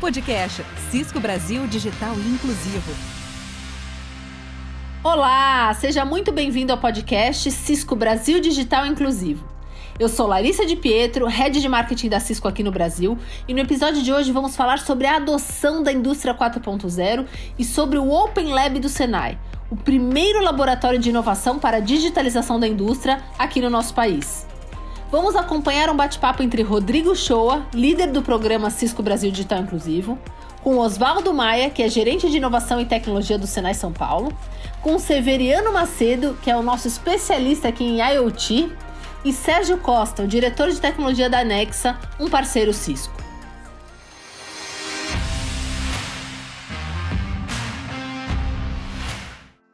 Podcast Cisco Brasil Digital Inclusivo. Olá, seja muito bem-vindo ao podcast Cisco Brasil Digital Inclusivo. Eu sou Larissa de Pietro, head de marketing da Cisco aqui no Brasil, e no episódio de hoje vamos falar sobre a adoção da indústria 4.0 e sobre o Open Lab do Senai, o primeiro laboratório de inovação para a digitalização da indústria aqui no nosso país. Vamos acompanhar um bate-papo entre Rodrigo Shoa, líder do programa Cisco Brasil Digital Inclusivo, com Oswaldo Maia, que é gerente de inovação e tecnologia do Senai São Paulo, com Severiano Macedo, que é o nosso especialista aqui em IoT, e Sérgio Costa, o diretor de tecnologia da Nexa, um parceiro Cisco.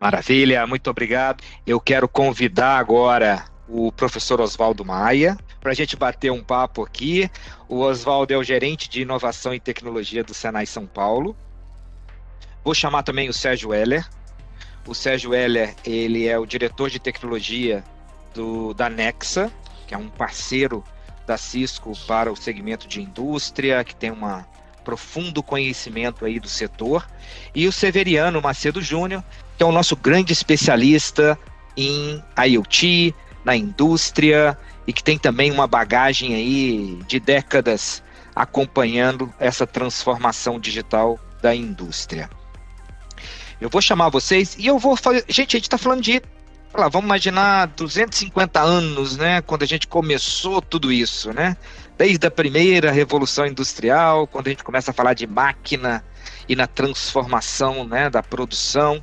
Maravilha, muito obrigado. Eu quero convidar agora o professor Oswaldo Maia, para a gente bater um papo aqui. O Oswaldo é o gerente de inovação e tecnologia do Senai São Paulo. Vou chamar também o Sérgio Heller. O Sérgio Heller, ele é o diretor de tecnologia do, da Nexa, que é um parceiro da Cisco para o segmento de indústria, que tem um profundo conhecimento aí do setor. E o Severiano Macedo Júnior, que é o nosso grande especialista em IoT, na indústria e que tem também uma bagagem aí de décadas acompanhando essa transformação digital da indústria. Eu vou chamar vocês e eu vou fazer. Gente, a gente está falando de. Lá, vamos imaginar 250 anos, né? Quando a gente começou tudo isso, né? Desde a primeira revolução industrial, quando a gente começa a falar de máquina e na transformação né, da produção,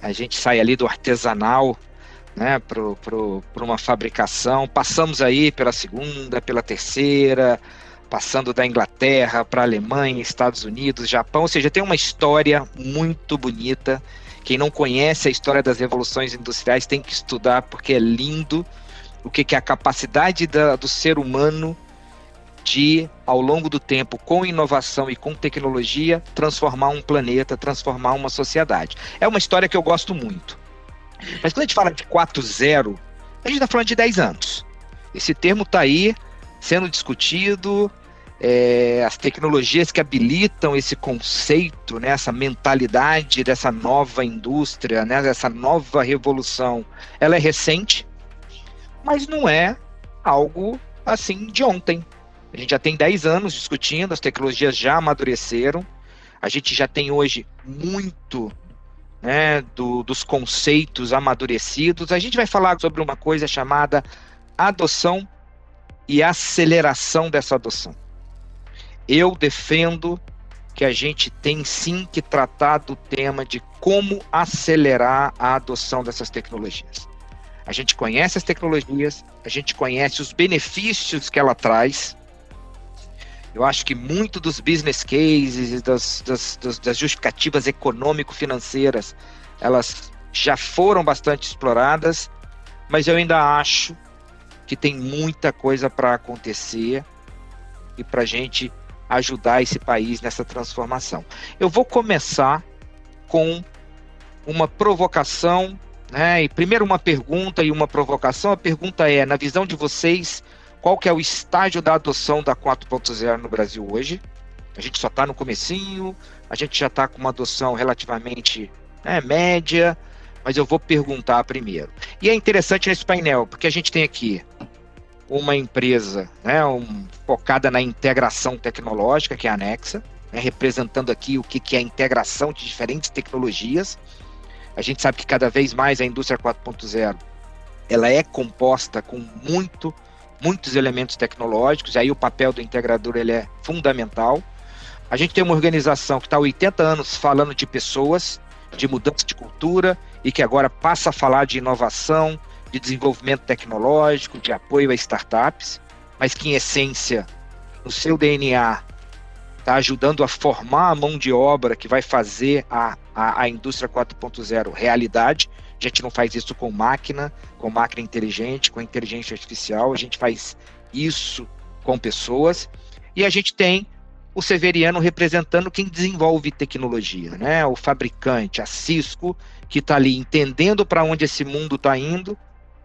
a gente sai ali do artesanal né, para uma fabricação. Passamos aí pela segunda, pela terceira, passando da Inglaterra para a Alemanha, Estados Unidos, Japão. Ou seja, tem uma história muito bonita. Quem não conhece a história das revoluções industriais tem que estudar, porque é lindo o que, que é a capacidade da, do ser humano de, ao longo do tempo, com inovação e com tecnologia, transformar um planeta, transformar uma sociedade. É uma história que eu gosto muito. Mas quando a gente fala de 4.0, a gente está falando de 10 anos. Esse termo está aí sendo discutido, é, as tecnologias que habilitam esse conceito, né, essa mentalidade dessa nova indústria, né, dessa nova revolução, ela é recente, mas não é algo assim de ontem. A gente já tem 10 anos discutindo, as tecnologias já amadureceram, a gente já tem hoje muito né, do, dos conceitos amadurecidos, a gente vai falar sobre uma coisa chamada adoção e aceleração dessa adoção. Eu defendo que a gente tem sim que tratar do tema de como acelerar a adoção dessas tecnologias. A gente conhece as tecnologias, a gente conhece os benefícios que ela traz, eu acho que muito dos business cases, das, das, das justificativas econômico-financeiras, elas já foram bastante exploradas, mas eu ainda acho que tem muita coisa para acontecer e para a gente ajudar esse país nessa transformação. Eu vou começar com uma provocação, né? E primeiro uma pergunta e uma provocação. A pergunta é, na visão de vocês, qual que é o estágio da adoção da 4.0 no Brasil hoje. A gente só está no comecinho, a gente já está com uma adoção relativamente né, média, mas eu vou perguntar primeiro. E é interessante nesse painel, porque a gente tem aqui uma empresa né, um, focada na integração tecnológica, que é a Anexa, né, representando aqui o que, que é a integração de diferentes tecnologias. A gente sabe que cada vez mais a indústria 4.0 ela é composta com muito muitos elementos tecnológicos, aí o papel do integrador ele é fundamental. A gente tem uma organização que está há 80 anos falando de pessoas, de mudança de cultura, e que agora passa a falar de inovação, de desenvolvimento tecnológico, de apoio a startups, mas que em essência, no seu DNA, está ajudando a formar a mão de obra que vai fazer a, a, a indústria 4.0 realidade. A gente não faz isso com máquina, com máquina inteligente, com inteligência artificial, a gente faz isso com pessoas. E a gente tem o Severiano representando quem desenvolve tecnologia, né? O fabricante, a Cisco, que está ali entendendo para onde esse mundo está indo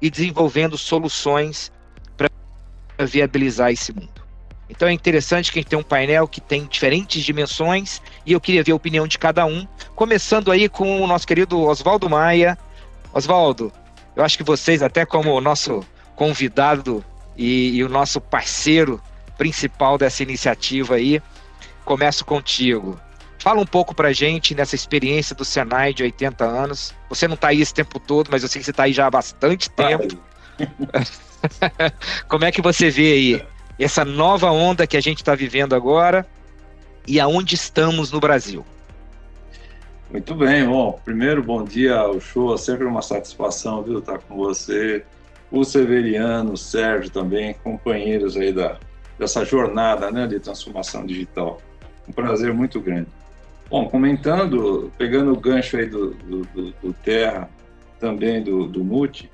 e desenvolvendo soluções para viabilizar esse mundo. Então é interessante que a gente tem um painel que tem diferentes dimensões e eu queria ver a opinião de cada um. Começando aí com o nosso querido Oswaldo Maia. Oswaldo, eu acho que vocês, até como o nosso convidado e, e o nosso parceiro principal dessa iniciativa aí, começo contigo. Fala um pouco pra gente nessa experiência do Senai de 80 anos. Você não está aí esse tempo todo, mas eu sei que você está aí já há bastante tempo. Como é que você vê aí essa nova onda que a gente está vivendo agora e aonde estamos no Brasil? Muito bem, bom, primeiro bom dia ao show, é sempre uma satisfação, viu, estar com você, o Severiano, o Sérgio também, companheiros aí da, dessa jornada, né, de transformação digital. Um prazer muito grande. Bom, comentando, pegando o gancho aí do, do, do, do Terra, também do, do Multi,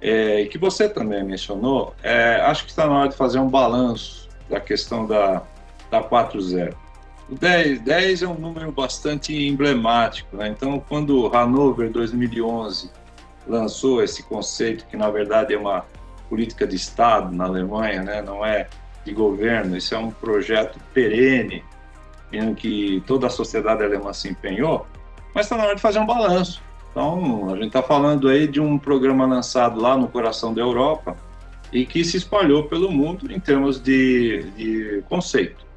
é, que você também mencionou, é, acho que está na hora de fazer um balanço da questão da, da 4.0. O 10, 10 é um número bastante emblemático, né? então quando Hanover 2011 lançou esse conceito, que na verdade é uma política de Estado na Alemanha, né? não é de governo, isso é um projeto perene em que toda a sociedade alemã se empenhou, mas está na hora de fazer um balanço. Então, a gente está falando aí de um programa lançado lá no coração da Europa e que se espalhou pelo mundo em termos de, de conceito.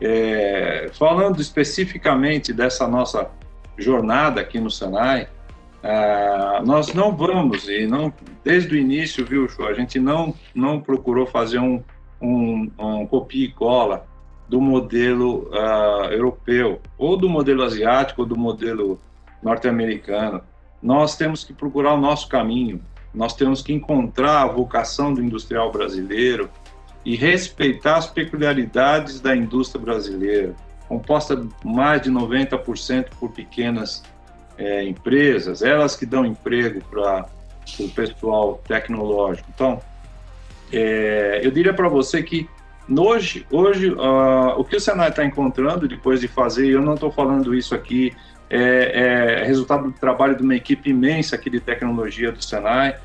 É, falando especificamente dessa nossa jornada aqui no Senai, é, nós não vamos, e não desde o início, viu, a gente não, não procurou fazer um, um, um copia e cola do modelo uh, europeu, ou do modelo asiático, ou do modelo norte-americano. Nós temos que procurar o nosso caminho, nós temos que encontrar a vocação do industrial brasileiro e respeitar as peculiaridades da indústria brasileira, composta mais de 90% por pequenas é, empresas, elas que dão emprego para o pessoal tecnológico. Então, é, eu diria para você que Hoje, hoje uh, o que o Senai está encontrando depois de fazer, eu não estou falando isso aqui, é, é, resultado do trabalho de uma equipe imensa aqui de tecnologia do Senai,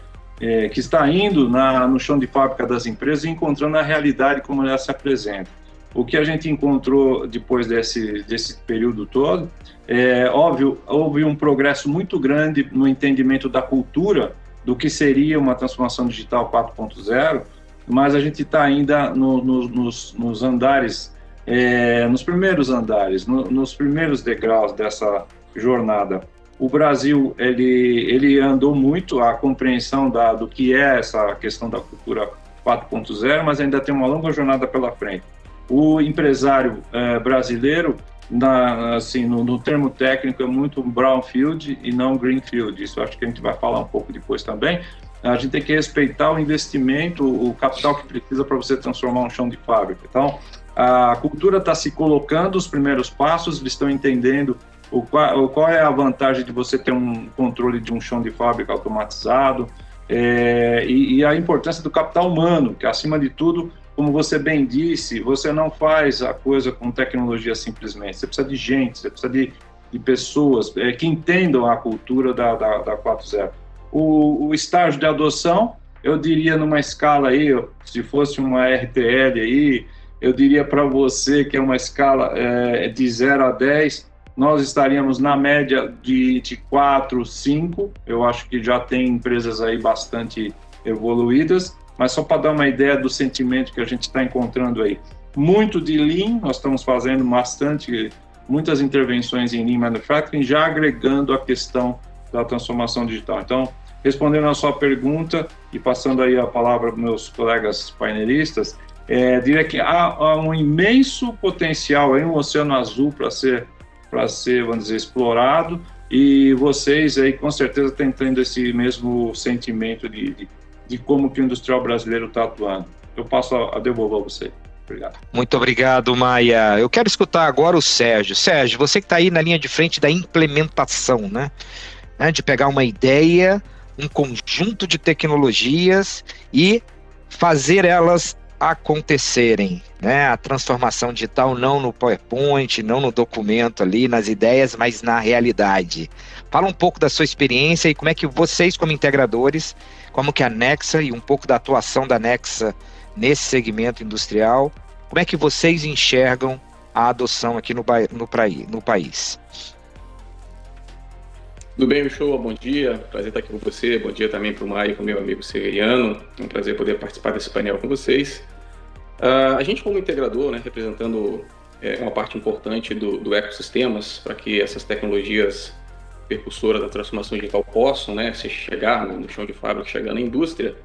é, que está indo na, no chão de fábrica das empresas e encontrando a realidade como ela se apresenta. O que a gente encontrou depois desse, desse período todo, é óbvio, houve um progresso muito grande no entendimento da cultura do que seria uma transformação digital 4.0, mas a gente está ainda no, no, nos, nos, andares, é, nos primeiros andares, no, nos primeiros degraus dessa jornada. O Brasil ele, ele andou muito a compreensão da, do que é essa questão da cultura 4.0, mas ainda tem uma longa jornada pela frente. O empresário é, brasileiro, na, assim, no, no, termo técnico, é muito brownfield e não greenfield. Isso acho que a gente vai falar um pouco depois também a gente tem que respeitar o investimento, o capital que precisa para você transformar um chão de fábrica. Então, a cultura está se colocando os primeiros passos, eles estão entendendo o qual, qual, é a vantagem de você ter um controle de um chão de fábrica automatizado? É, e, e, a importância do capital humano, que acima de tudo, como você bem disse, você não faz a coisa com tecnologia simplesmente, você precisa de gente, você precisa de, de pessoas é, que entendam a cultura da, da, da 4.0 o, o estágio de adoção, eu diria numa escala aí, se fosse uma RTL aí, eu diria para você que é uma escala é, de 0 a 10, nós estaríamos na média de, de 4, 5. Eu acho que já tem empresas aí bastante evoluídas, mas só para dar uma ideia do sentimento que a gente está encontrando aí. Muito de Lean, nós estamos fazendo bastante, muitas intervenções em Lean Manufacturing, já agregando a questão da transformação digital. Então, Respondendo a sua pergunta e passando aí a palavra para meus colegas painelistas, é, diria que há, há, um imenso potencial aí, um oceano azul para ser, para ser, vamos dizer, explorado e vocês aí com certeza têm tendo esse mesmo sentimento de, de, de como que o industrial brasileiro está atuando. Eu passo a, a devolver a você. Obrigado. Muito obrigado, Maia. Eu quero escutar agora o Sérgio. Sérgio, você que está aí na linha de frente da implementação, né? De pegar uma ideia um conjunto de tecnologias e fazer elas acontecerem, né? A transformação digital não no PowerPoint, não no documento ali, nas ideias, mas na realidade. Fala um pouco da sua experiência e como é que vocês, como integradores, como que a Nexa e um pouco da atuação da Nexa nesse segmento industrial, Como é que vocês enxergam a adoção aqui no, no, no país? Tudo bem, show? Bom dia, prazer estar aqui com você. Bom dia também para o Maio o meu amigo Severiano. É um prazer poder participar desse painel com vocês. Uh, a gente, como integrador, né, representando é, uma parte importante do, do ecossistemas para que essas tecnologias percussoras da transformação digital possam né, se chegar no, no chão de fábrica, chegar na indústria,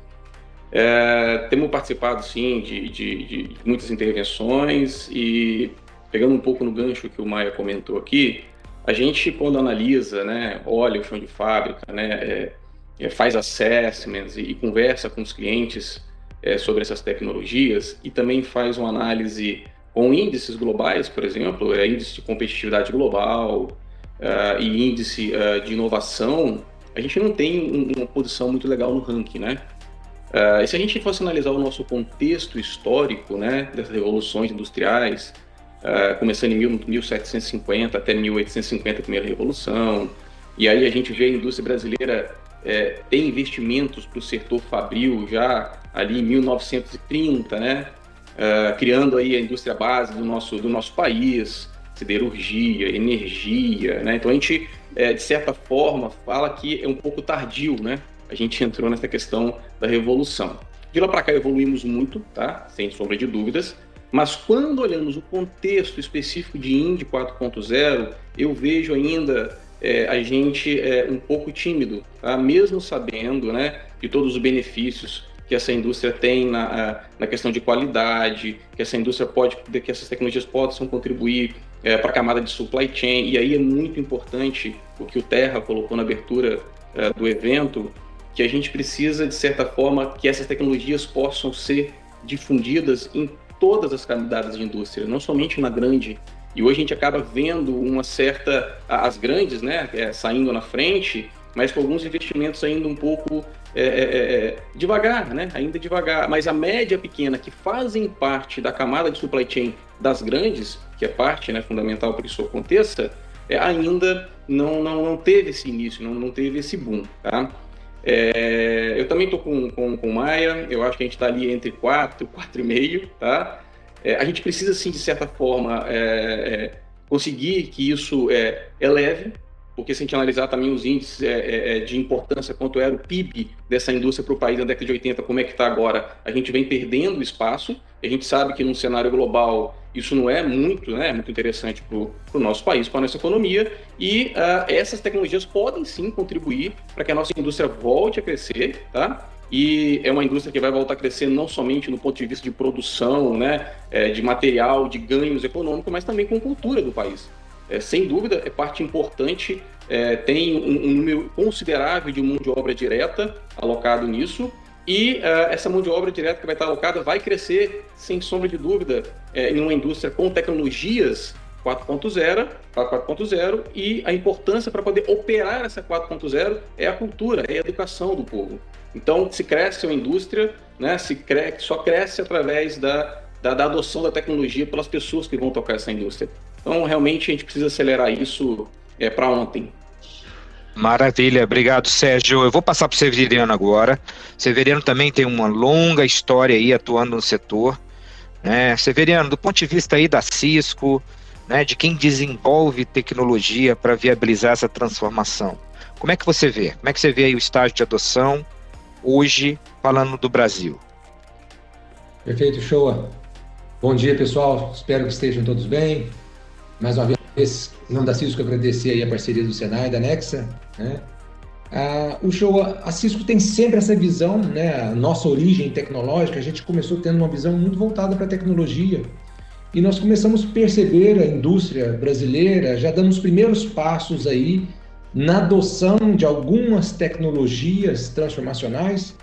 é, temos participado, sim, de, de, de, muitas intervenções e, pegando um pouco no gancho que o Maia comentou aqui, a gente, quando analisa, né, olha o chão de fábrica, né, é, é, faz assessments e, e, conversa com os clientes é, sobre essas tecnologias e também faz uma análise com índices globais, por exemplo, é, índice de competitividade global uh, e índice uh, de inovação, a gente não tem uma posição muito legal no ranking, né? Uh, e se a gente fosse analisar o nosso contexto histórico, né, dessas revoluções industriais, uh, começando em 1750 até 1850, a primeira revolução, e aí a gente vê a indústria brasileira é, ter investimentos para o setor fabril já ali em 1930, né, uh, criando aí a indústria base do nosso, do nosso país, siderurgia, energia, né, então a gente, é, de certa forma, fala que é um pouco tardio, né, a gente entrou nessa questão da revolução. De lá para cá evoluímos muito, tá? Sem sombra de dúvidas. Mas quando olhamos o contexto específico de Indy 4.0, eu vejo ainda é, a gente é, um pouco tímido, tá? mesmo sabendo né, de todos os benefícios que essa indústria tem na, na questão de qualidade, que essa indústria pode, que essas tecnologias possam contribuir é, para a camada de supply chain. E aí é muito importante o que o Terra colocou na abertura é, do evento, que a gente precisa, de certa forma, que essas tecnologias possam ser difundidas em todas as camadas de indústria, não somente na grande. E hoje a gente acaba vendo uma certa. as grandes, né, é, saindo na frente, mas com alguns investimentos ainda um pouco é, é, é, devagar, né? Ainda devagar. Mas a média pequena, que fazem parte da camada de supply chain das grandes, que é parte né, fundamental para que isso aconteça, é, ainda não, não, não teve esse início, não, não teve esse boom, tá? É, eu também estou com, com, com Maia, eu acho que a gente está ali entre 4 e 4,5, tá? É, a gente precisa, sim, de certa forma, é, é conseguir que isso é, eleve, porque se a gente analisar também os índices é, é, é de importância, quanto era o PIB dessa indústria para o país na década de 80, como é que está agora, a gente vem perdendo espaço, a gente sabe que num cenário global isso não é muito, né, muito interessante para o nosso país, para a nossa economia, e uh, essas tecnologias podem sim contribuir para que a nossa indústria volte a crescer, tá? E é uma indústria que vai voltar a crescer não somente no ponto de vista de produção, né, é, de material, de ganhos econômicos, mas também com cultura do país. É, sem dúvida, é parte importante, é, tem um, um número considerável de mão de obra direta alocado nisso, e uh, essa mão de obra direta que vai estar alocada vai crescer, sem sombra de dúvida, é, em uma indústria com tecnologias 4.0 para 4.0 e a importância para poder operar essa 4.0 é a cultura, é a educação do povo. Então, se cresce uma indústria, né, se cre só cresce através da, da, da, adoção da tecnologia pelas pessoas que vão tocar essa indústria. Então, realmente, a gente precisa acelerar isso é, para ontem. Maravilha, obrigado Sérgio. Eu vou passar para o Severiano agora. Severiano também tem uma longa história aí atuando no setor. Né? Severiano, do ponto de vista aí da Cisco, né, de quem desenvolve tecnologia para viabilizar essa transformação, como é que você vê? Como é que você vê o estágio de adoção hoje, falando do Brasil? Perfeito, show. Bom dia, pessoal. Espero que estejam todos bem. Mais uma vez, em nome da Cisco, agradecer a parceria do Senai e da Nexa, né? Ah, o show, a Cisco tem sempre essa visão, né? A nossa origem tecnológica, a gente começou tendo uma visão muito voltada para a tecnologia. E nós começamos a perceber a indústria brasileira já dando os primeiros passos aí na adoção de algumas tecnologias transformacionais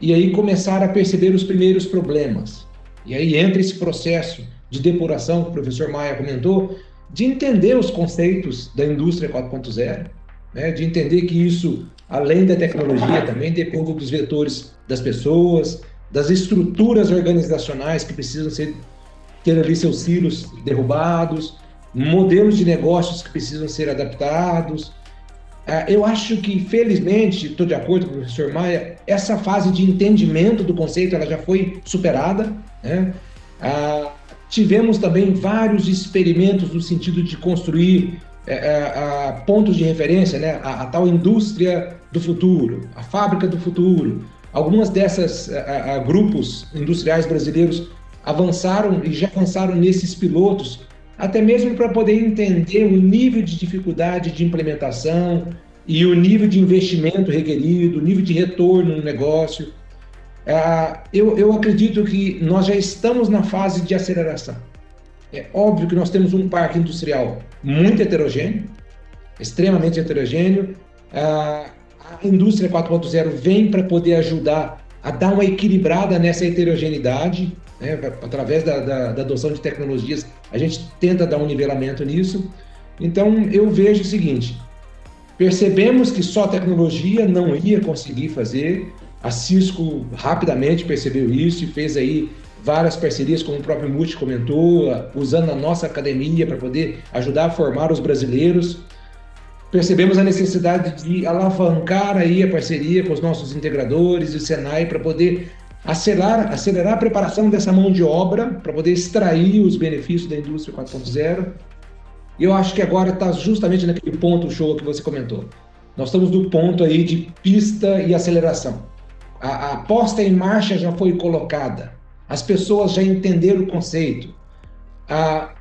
e aí começar a perceber os primeiros problemas. E aí entra esse processo de depuração que o professor Maia comentou, de entender os conceitos da indústria 4.0, né, de entender que isso, além da tecnologia, também depende dos vetores das pessoas, das estruturas organizacionais que precisam ser, ter ali seus silos derrubados, modelos de negócios que precisam ser adaptados. Ah, eu acho que, felizmente, estou de acordo com o professor Maia, essa fase de entendimento do conceito ela já foi superada. Né? Ah, tivemos também vários experimentos no sentido de construir é, é, pontos de referência, né? A, a, tal indústria do futuro, a fábrica do futuro. Algumas dessas é, grupos industriais brasileiros avançaram e já avançaram nesses pilotos, até mesmo para poder entender o nível de dificuldade de implementação e o nível de investimento requerido, o nível de retorno no negócio. Uh, eu, eu acredito que nós já estamos na fase de aceleração. É óbvio que nós temos um parque industrial muito heterogêneo, extremamente heterogêneo. Uh, a indústria 4.0 vem para poder ajudar a dar uma equilibrada nessa heterogeneidade, né? através da, da, da adoção de tecnologias, a gente tenta dar um nivelamento nisso. Então, eu vejo o seguinte: percebemos que só tecnologia não ia conseguir fazer, a Cisco rapidamente percebeu isso e fez aí várias parcerias, como o próprio Multi comentou, usando a nossa academia para poder ajudar a formar os brasileiros. Percebemos a necessidade de alavancar aí a parceria com os nossos integradores e o Senai para poder acelerar, acelerar a preparação dessa mão de obra, para poder extrair os benefícios da indústria 4.0. E eu acho que agora está justamente naquele ponto show que você comentou. Nós estamos no ponto aí de pista e aceleração. A, a posta em marcha já foi colocada. As pessoas já entenderam o conceito. A,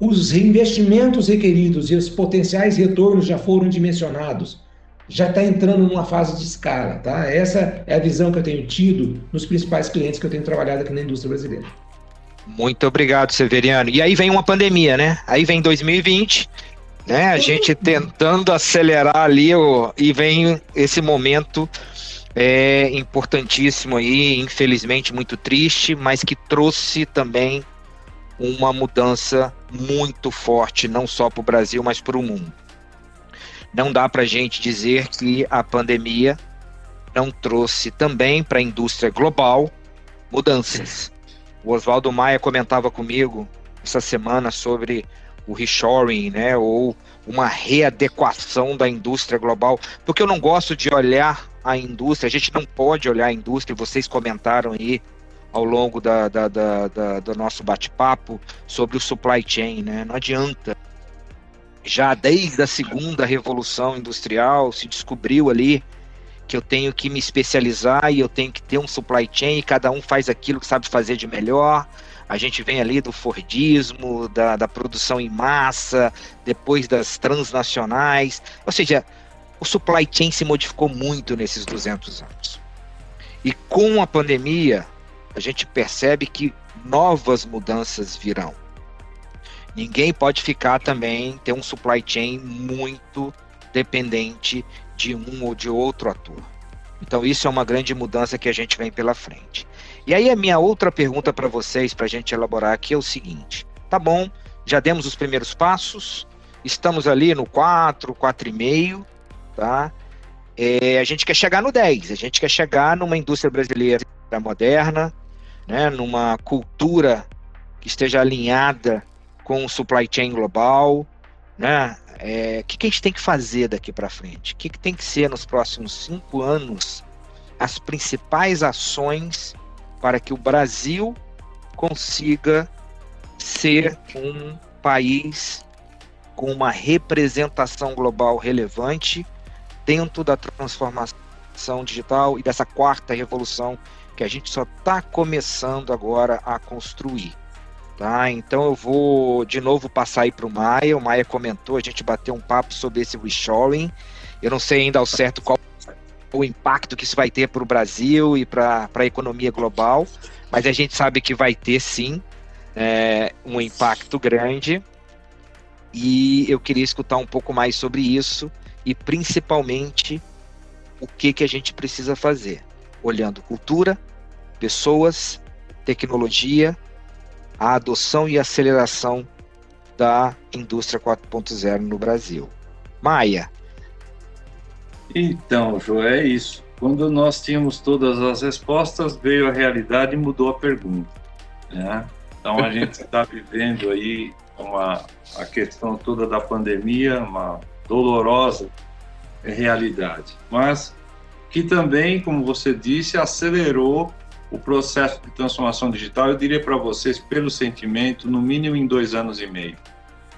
os investimentos requeridos e os potenciais retornos já foram dimensionados. Já está entrando numa fase de escala, tá? Essa é a visão que eu tenho tido nos principais clientes que eu tenho trabalhado aqui na indústria brasileira. Muito obrigado, Severiano. E aí vem uma pandemia, né? Aí vem 2020, né? A gente tentando acelerar ali o, e vem esse momento é, importantíssimo aí, infelizmente muito triste, mas que trouxe também uma mudança muito forte, não só para o Brasil, mas para o mundo. Não dá para a gente dizer que a pandemia não trouxe também para a indústria global mudanças. O Oswaldo Maia comentava comigo essa semana sobre o reshoring, né, ou uma readequação da indústria global, porque eu não gosto de olhar a indústria, a gente não pode olhar a indústria, vocês comentaram aí ao longo da, da, da, da do nosso bate-papo sobre o supply chain, né? Não adianta. Já desde a segunda revolução industrial se descobriu ali que eu tenho que me especializar e eu tenho que ter um supply chain e cada um faz aquilo que sabe fazer de melhor. A gente vem ali do Fordismo, da, da produção em massa, depois das transnacionais. Ou seja, o supply chain se modificou muito nesses 200 anos. E com a pandemia, a gente percebe que novas mudanças virão. Ninguém pode ficar também, ter um supply chain muito dependente de um ou de outro ator. Então, isso é uma grande mudança que a gente vem pela frente. E aí, a minha outra pergunta para vocês, para a gente elaborar aqui, é o seguinte: tá bom, já demos os primeiros passos, estamos ali no 4, 4,5, tá? É, a gente quer chegar no 10, a gente quer chegar numa indústria brasileira moderna, né, numa cultura que esteja alinhada com o supply chain global, né? É, o que, que a gente tem que fazer daqui para frente? O que, que tem que ser nos próximos cinco anos as principais ações para que o Brasil consiga ser um país com uma representação global relevante dentro da transformação digital e dessa quarta revolução que a gente só está começando agora a construir. Tá? Então eu vou de novo passar aí para o Maia. O Maia comentou, a gente bateu um papo sobre esse reshoring. Eu não sei ainda ao certo qual o impacto que isso vai ter para o Brasil e para a economia global, mas a gente sabe que vai ter sim é, um impacto grande. E eu queria escutar um pouco mais sobre isso e principalmente o que, que a gente precisa fazer, olhando cultura, pessoas, tecnologia, a adoção e aceleração da indústria 4.0 no Brasil. Maia. Então, Joé, é isso. Quando nós tínhamos todas as respostas, veio a realidade e mudou a pergunta. Né? Então, a gente está vivendo aí uma, a questão toda da pandemia, uma dolorosa realidade, mas que também, como você disse, acelerou o processo de transformação digital, eu diria para vocês, pelo sentimento, no mínimo em dois anos e meio.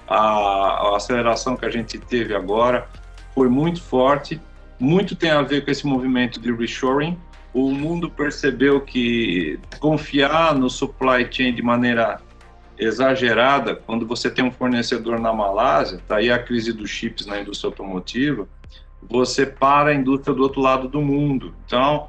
A, a, aceleração que a gente teve agora foi muito forte, muito tem a ver com esse movimento de reshoring. O mundo percebeu que confiar no supply chain de maneira exagerada, quando você tem um fornecedor na Malásia, está aí a crise dos chips na indústria automotiva, você para a indústria do outro lado do mundo. Então,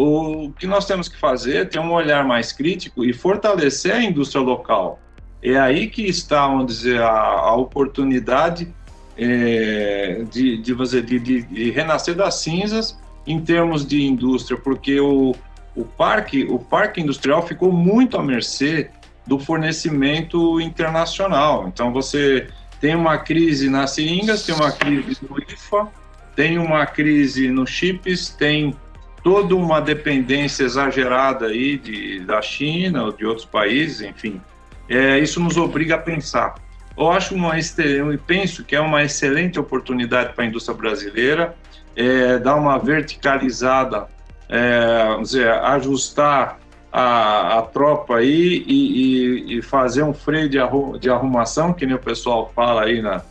o que nós temos que fazer é ter um olhar mais crítico e fortalecer a indústria local. É aí que está, vamos dizer, a, a oportunidade é, de, de, de, de, renascer das cinzas em termos de indústria, porque o, o, parque, o parque industrial ficou muito à mercê do fornecimento internacional. Então, você tem uma crise nas seringas, tem uma crise no IFA, tem uma crise nos chips, tem toda uma dependência exagerada aí de, da China ou de outros países, enfim. É, isso nos obriga a pensar. Eu acho uma eu penso que é uma excelente oportunidade para a indústria brasileira é, dar uma verticalizada, é, dizer, ajustar a, a tropa aí e, e, e, fazer um freio de, arru, de arrumação, que nem o pessoal fala aí na,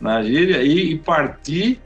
na gíria, e, e partir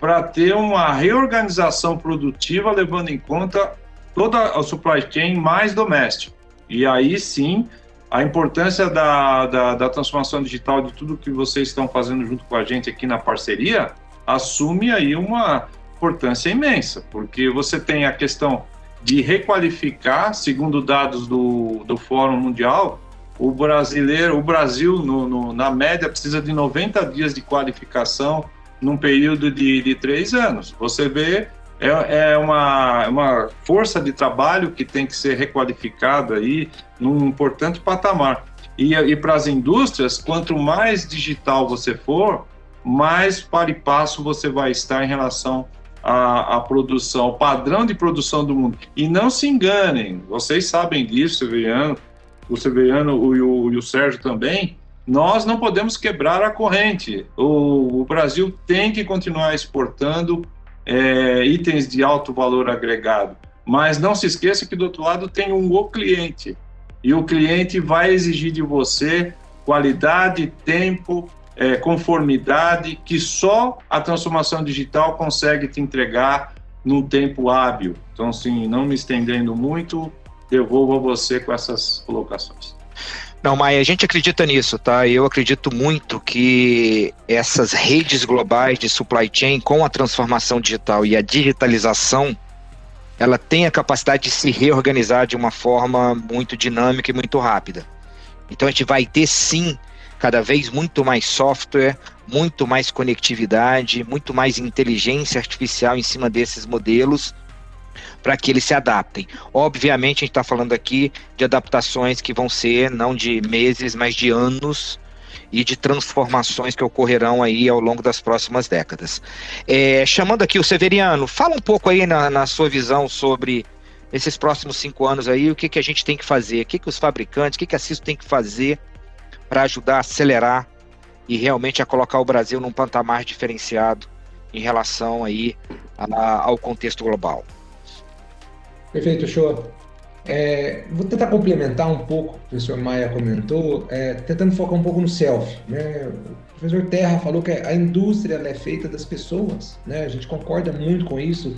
para ter uma reorganização produtiva levando em conta toda a supply chain mais doméstica. E aí sim, a importância da, da, da, transformação digital de tudo que vocês estão fazendo junto com a gente aqui na parceria assume aí uma importância imensa, porque você tem a questão de requalificar, segundo dados do, do Fórum Mundial, o brasileiro, o Brasil, no, no, na média, precisa de 90 dias de qualificação num período de, de três anos. Você vê, é, é uma, uma força de trabalho que tem que ser requalificada aí num importante patamar. E, e para as indústrias, quanto mais digital você for, mais para e passo você vai estar em relação à, à produção, ao padrão de produção do mundo. E não se enganem, vocês sabem disso, Severiano, o Severiano e o, e o Sérgio também, nós não podemos quebrar a corrente. O, o Brasil tem que continuar exportando é, itens de alto valor agregado. Mas não se esqueça que do outro lado tem um o cliente. E o cliente vai exigir de você qualidade, tempo, é, conformidade, que só a transformação digital consegue te entregar num tempo hábil. Então, assim, não me estendendo muito, devolvo a você com essas colocações. Não, Maia, a gente acredita nisso, tá? Eu acredito muito que essas redes globais de supply chain, com a transformação digital e a digitalização, ela tem a capacidade de se reorganizar de uma forma muito dinâmica e muito rápida. Então a gente vai ter sim cada vez muito mais software, muito mais conectividade, muito mais inteligência artificial em cima desses modelos para que eles se adaptem. Obviamente, a gente está falando aqui de adaptações que vão ser não de meses, mas de anos e de transformações que ocorrerão aí ao longo das próximas décadas. É, chamando aqui o Severiano, fala um pouco aí na, na, sua visão sobre esses próximos cinco anos aí, o que, que a gente tem que fazer, o que, que os fabricantes, o que, que a CISO tem que fazer para ajudar a acelerar e realmente a colocar o Brasil num patamar diferenciado em relação aí a, ao contexto global. Perfeito, show. É, vou tentar complementar um pouco o professor Maia comentou, é, tentando focar um pouco no self. Né? O professor Terra falou que a indústria é feita das pessoas, né? a gente concorda muito com isso.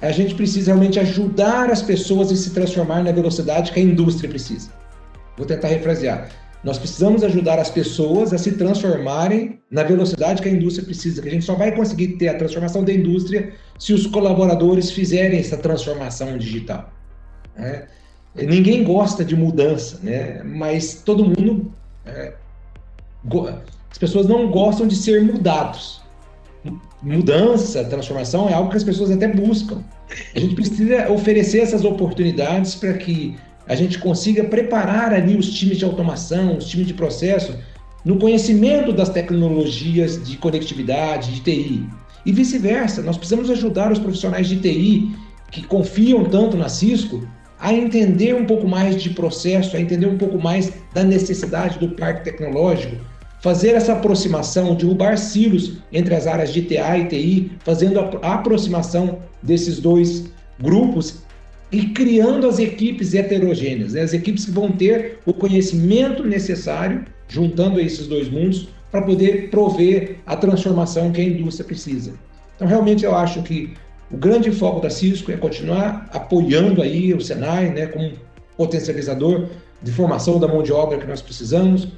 A gente precisa realmente ajudar as pessoas a se transformar na velocidade que a indústria precisa. Vou tentar refrasear. Nós precisamos ajudar as pessoas a se transformarem na velocidade que a indústria precisa, que a gente só vai conseguir ter a transformação da indústria se os colaboradores fizerem essa transformação digital. Né? Ninguém gosta de mudança, né? mas todo mundo. É, as pessoas não gostam de ser mudados. Mudança, transformação é algo que as pessoas até buscam. A gente precisa oferecer essas oportunidades para que a gente consiga preparar ali os times de automação, os times de processo, no conhecimento das tecnologias de conectividade, de TI. E vice-versa, nós precisamos ajudar os profissionais de TI que confiam tanto na Cisco a entender um pouco mais de processo, a entender um pouco mais da necessidade do parque tecnológico, fazer essa aproximação, derrubar silos entre as áreas de TA e TI, fazendo a aproximação desses dois grupos e criando as equipes heterogêneas, né? as equipes que vão ter o conhecimento necessário, juntando esses dois mundos, para poder prover a transformação que a indústria precisa. Então, realmente, eu acho que o grande foco da Cisco é continuar apoiando aí o Senai, né, como potencializador de formação da mão de obra que nós precisamos,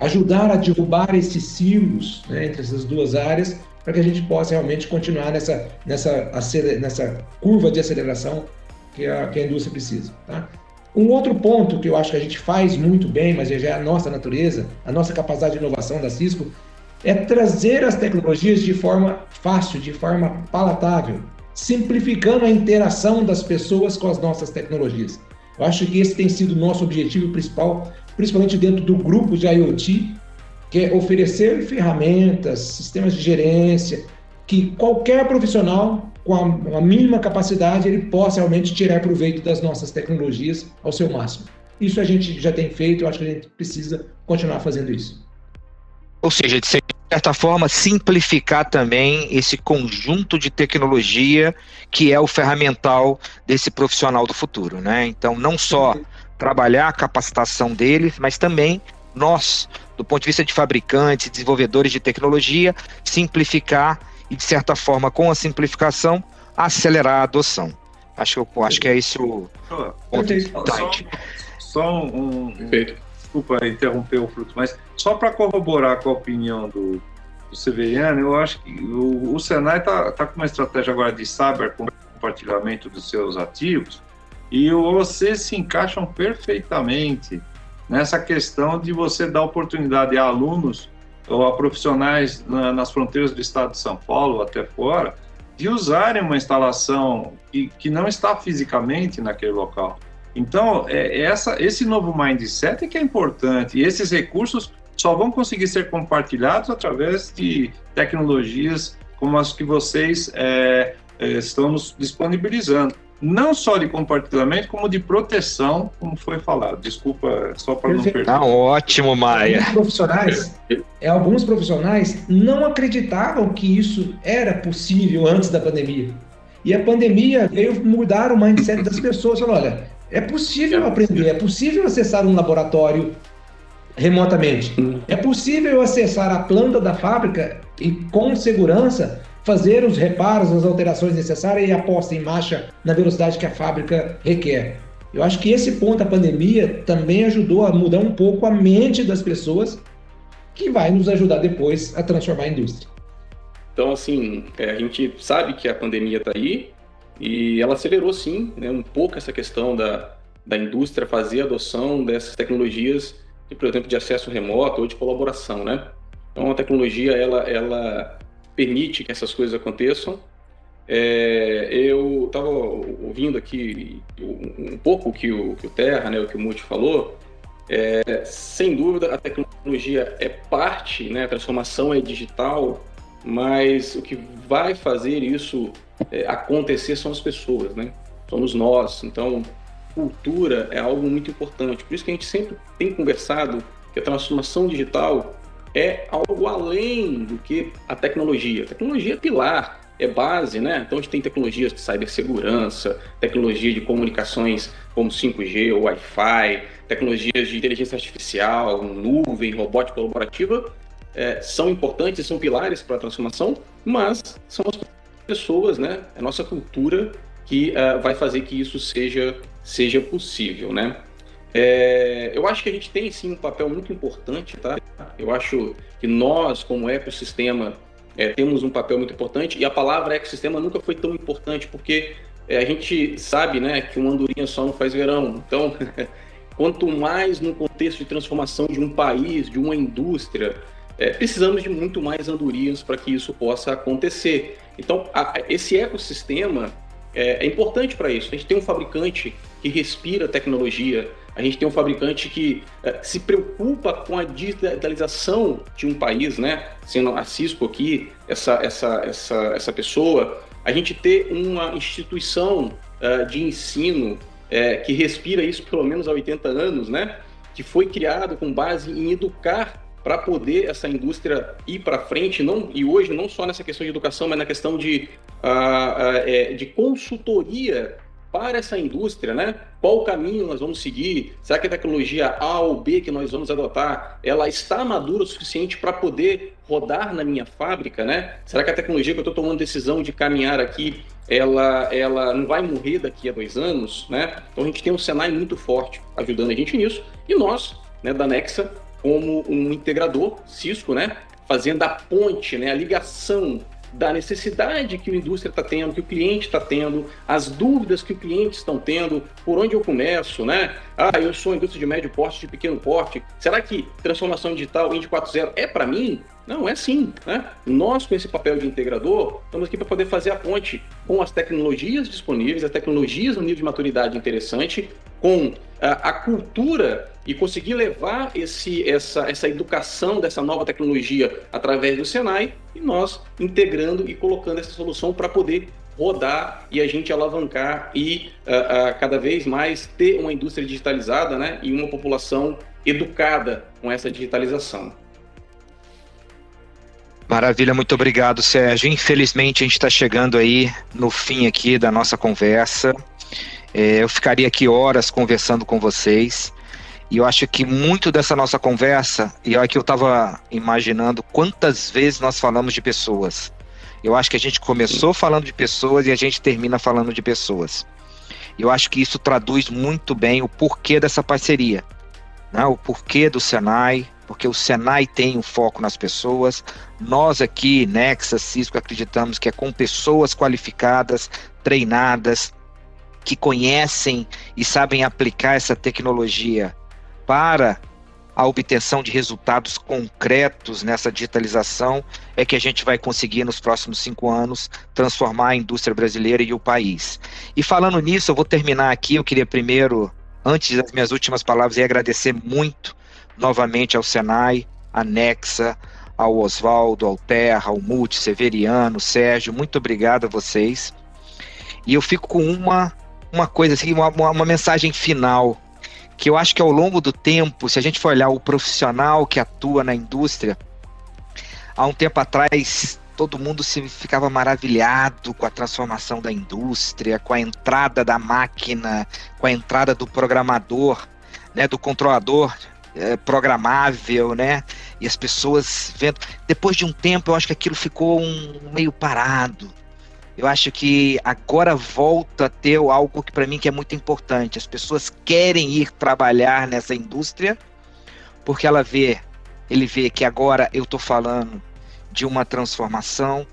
ajudar a derrubar esses silos né, entre essas duas áreas, para que a gente possa realmente continuar nessa, nessa, nessa curva de aceleração que a, que a indústria precisa. Tá? Um outro ponto que eu acho que a gente faz muito bem, mas já é a nossa natureza, a nossa capacidade de inovação da Cisco, é trazer as tecnologias de forma fácil, de forma palatável, simplificando a interação das pessoas com as nossas tecnologias. Eu acho que esse tem sido o nosso objetivo principal, principalmente dentro do grupo de IoT, que é oferecer ferramentas, sistemas de gerência, que qualquer profissional com a, a mínima capacidade ele possa realmente tirar proveito das nossas tecnologias ao seu máximo. Isso a gente já tem feito, eu acho que a gente precisa continuar fazendo isso. Ou seja, de certa forma, simplificar também esse conjunto de tecnologia que é o ferramental desse profissional do futuro, né? Então, não só trabalhar a capacitação deles, mas também nós, do ponto de vista de fabricantes, desenvolvedores de tecnologia, simplificar e, de certa forma, com a simplificação, acelerar a adoção. Acho, que, acho que é esse o ponto importante. Só, só um, um desculpa interromper o fruto, mas só para corroborar com a opinião do, do Severiano, eu acho que o, o Senai está tá com uma estratégia agora de cyber compartilhamento dos seus ativos e vocês se encaixam perfeitamente nessa questão de você dar oportunidade a alunos ou a profissionais na, nas fronteiras do estado de São Paulo até fora, de usarem uma instalação que, que não está fisicamente naquele local. Então, é, essa, esse novo mindset é que é importante, e esses recursos só vão conseguir ser compartilhados através de tecnologias como as que vocês é, é, estão nos disponibilizando não só de compartilhamento, como de proteção, como foi falado. Desculpa, só para não perder. Tá ótimo, Maia. Alguns profissionais, é, alguns profissionais não acreditavam que isso era possível antes da pandemia. E a pandemia veio mudar o mindset das pessoas. Falou, olha, é possível aprender, é possível acessar um laboratório remotamente. É possível acessar a planta da fábrica e com segurança fazer os reparos, as alterações necessárias e a posta em marcha na velocidade que a fábrica requer. Eu acho que esse ponto da pandemia também ajudou a mudar um pouco a mente das pessoas, que vai nos ajudar depois a transformar a indústria. Então, assim, é, a gente sabe que a pandemia está aí e ela acelerou, sim, né, um pouco essa questão da, da indústria fazer a adoção dessas tecnologias, por exemplo, de acesso remoto ou de colaboração, né? Então, a tecnologia, ela, ela permite que essas coisas aconteçam. É, eu estava ouvindo aqui um pouco que o, que o Terra, né, o que o Multi falou. É, sem dúvida, a tecnologia é parte, né, a transformação é digital, mas o que vai fazer isso é, acontecer são as pessoas, né? Somos nós. Então, cultura é algo muito importante. Por isso que a gente sempre tem conversado que a transformação digital é algo além do que a tecnologia. A tecnologia é pilar, é base, né? Então a gente tem tecnologias de cibersegurança, tecnologia de comunicações como 5G ou Wi-Fi, tecnologias de inteligência artificial, nuvem, robótica colaborativa, é, são importantes, são pilares para a transformação, mas são as pessoas, né? A nossa cultura que uh, vai fazer que isso seja, seja possível, né? É, eu acho que a gente tem sim um papel muito importante, tá? Eu acho que nós, como ecossistema, é, temos um papel muito importante e a palavra ecossistema nunca foi tão importante porque é, a gente sabe, né, que uma andorinha só não faz verão. Então, quanto mais no contexto de transformação de um país, de uma indústria, é, precisamos de muito mais andorinhas para que isso possa acontecer. Então, a, esse ecossistema é, é importante para isso. A gente tem um fabricante que respira tecnologia, a gente tem um fabricante que é, se preocupa com a digitalização de um país, né? Sendo a Cisco aqui, essa, essa, essa, essa pessoa, a gente ter uma instituição uh, de ensino é, que respira isso pelo menos há 80 anos, né? Que foi criado com base em educar para poder essa indústria ir para frente, não, e hoje não só nessa questão de educação, mas na questão de, uh, uh, de consultoria para essa indústria, né? Qual o caminho nós vamos seguir? Será que a tecnologia A ou B que nós vamos adotar, ela está madura o suficiente para poder rodar na minha fábrica, né? Será que a tecnologia que eu estou tomando decisão de caminhar aqui, ela, ela não vai morrer daqui a dois anos, né? Então a gente tem um Senai muito forte ajudando a gente nisso e nós, né, da Nexa, como um integrador Cisco, né, fazendo a ponte, né, a ligação da necessidade que a indústria está tendo, que o cliente está tendo, as dúvidas que o cliente estão tendo, por onde eu começo, né? Ah, eu sou indústria de médio porte, de pequeno porte. Será que transformação digital Indy 4.0 é para mim? Não, é sim. Né? Nós, com esse papel de integrador, estamos aqui para poder fazer a ponte com as tecnologias disponíveis, as tecnologias no nível de maturidade interessante, com a, cultura e conseguir levar esse, essa, essa educação dessa nova tecnologia através do Senai e nós integrando e colocando essa solução para poder rodar e a gente alavancar e uh, uh, cada vez mais ter uma indústria digitalizada né, e uma população educada com essa digitalização. Maravilha, muito obrigado, Sérgio. Infelizmente, a gente está chegando aí no fim aqui da nossa conversa. É, eu ficaria aqui horas conversando com vocês. E eu acho que muito dessa nossa conversa, e é que eu estava imaginando quantas vezes nós falamos de pessoas. Eu acho que a gente começou falando de pessoas e a gente termina falando de pessoas. Eu acho que isso traduz muito bem o porquê dessa parceria, né? o porquê do Senai, porque o Senai tem o um foco nas pessoas. Nós aqui, Nexa, Cisco, acreditamos que é com pessoas qualificadas, treinadas, que conhecem e sabem aplicar essa tecnologia para a obtenção de resultados concretos nessa digitalização é que a gente vai conseguir nos próximos cinco anos transformar a indústria brasileira e o país. E falando nisso, eu vou terminar aqui. Eu queria primeiro, antes das minhas últimas palavras, agradecer muito novamente ao Senai, à Nexa, ao Oswaldo, ao Terra, ao Multi, Severiano, Sérgio, muito obrigado a vocês. E eu fico com uma, uma coisa assim, uma, uma mensagem final, que eu acho que ao longo do tempo, se a gente for olhar o profissional que atua na indústria, há um tempo atrás todo mundo se ficava maravilhado com a transformação da indústria, com a entrada da máquina, com a entrada do programador, né, do controlador é, programável, né? E as pessoas vendo. Depois de um tempo, eu acho que aquilo ficou um, meio parado. Eu acho que agora volta a ter algo que para mim que é muito importante. As pessoas querem ir trabalhar nessa indústria porque ela vê, ele vê que agora eu estou falando de uma transformação,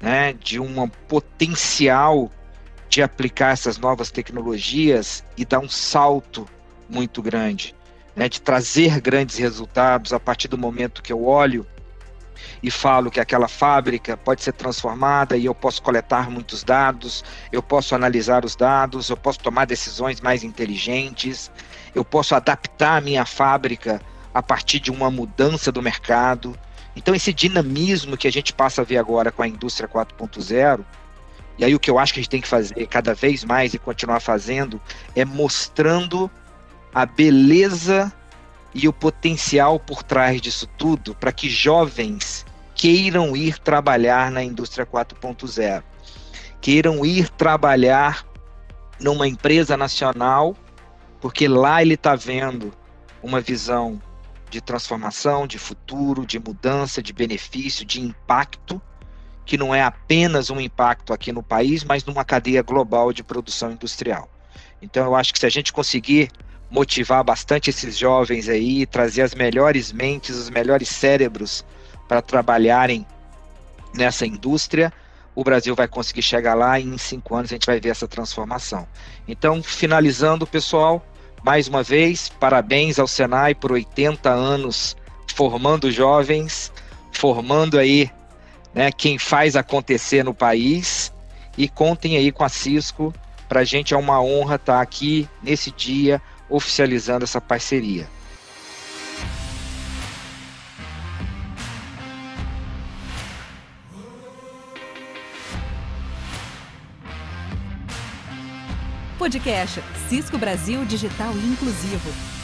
né? De um potencial de aplicar essas novas tecnologias e dar um salto muito grande né, de trazer grandes resultados a partir do momento que eu olho e falo que aquela fábrica pode ser transformada e eu posso coletar muitos dados, eu posso analisar os dados, eu posso tomar decisões mais inteligentes, eu posso adaptar a minha fábrica a partir de uma mudança do mercado. Então, esse dinamismo que a gente passa a ver agora com a indústria 4.0, e aí o que eu acho que a gente tem que fazer cada vez mais e continuar fazendo é mostrando a beleza e o potencial por trás disso tudo para que jovens queiram ir trabalhar na indústria 4.0, queiram ir trabalhar numa empresa nacional, porque lá ele está vendo uma visão de transformação, de futuro, de mudança, de benefício, de impacto, que não é apenas um impacto aqui no país, mas numa cadeia global de produção industrial. Então, eu acho que se a gente conseguir motivar bastante esses jovens aí, trazer as melhores mentes, os melhores cérebros para trabalharem nessa indústria, o Brasil vai conseguir chegar lá e em cinco anos a gente vai ver essa transformação. Então, finalizando, pessoal, mais uma vez, parabéns ao Senai por 80 anos formando jovens, formando aí né, quem faz acontecer no país e contem aí com a Cisco. Para a gente é uma honra estar aqui nesse dia oficializando essa parceria. Podcast Cisco Brasil Digital Inclusivo.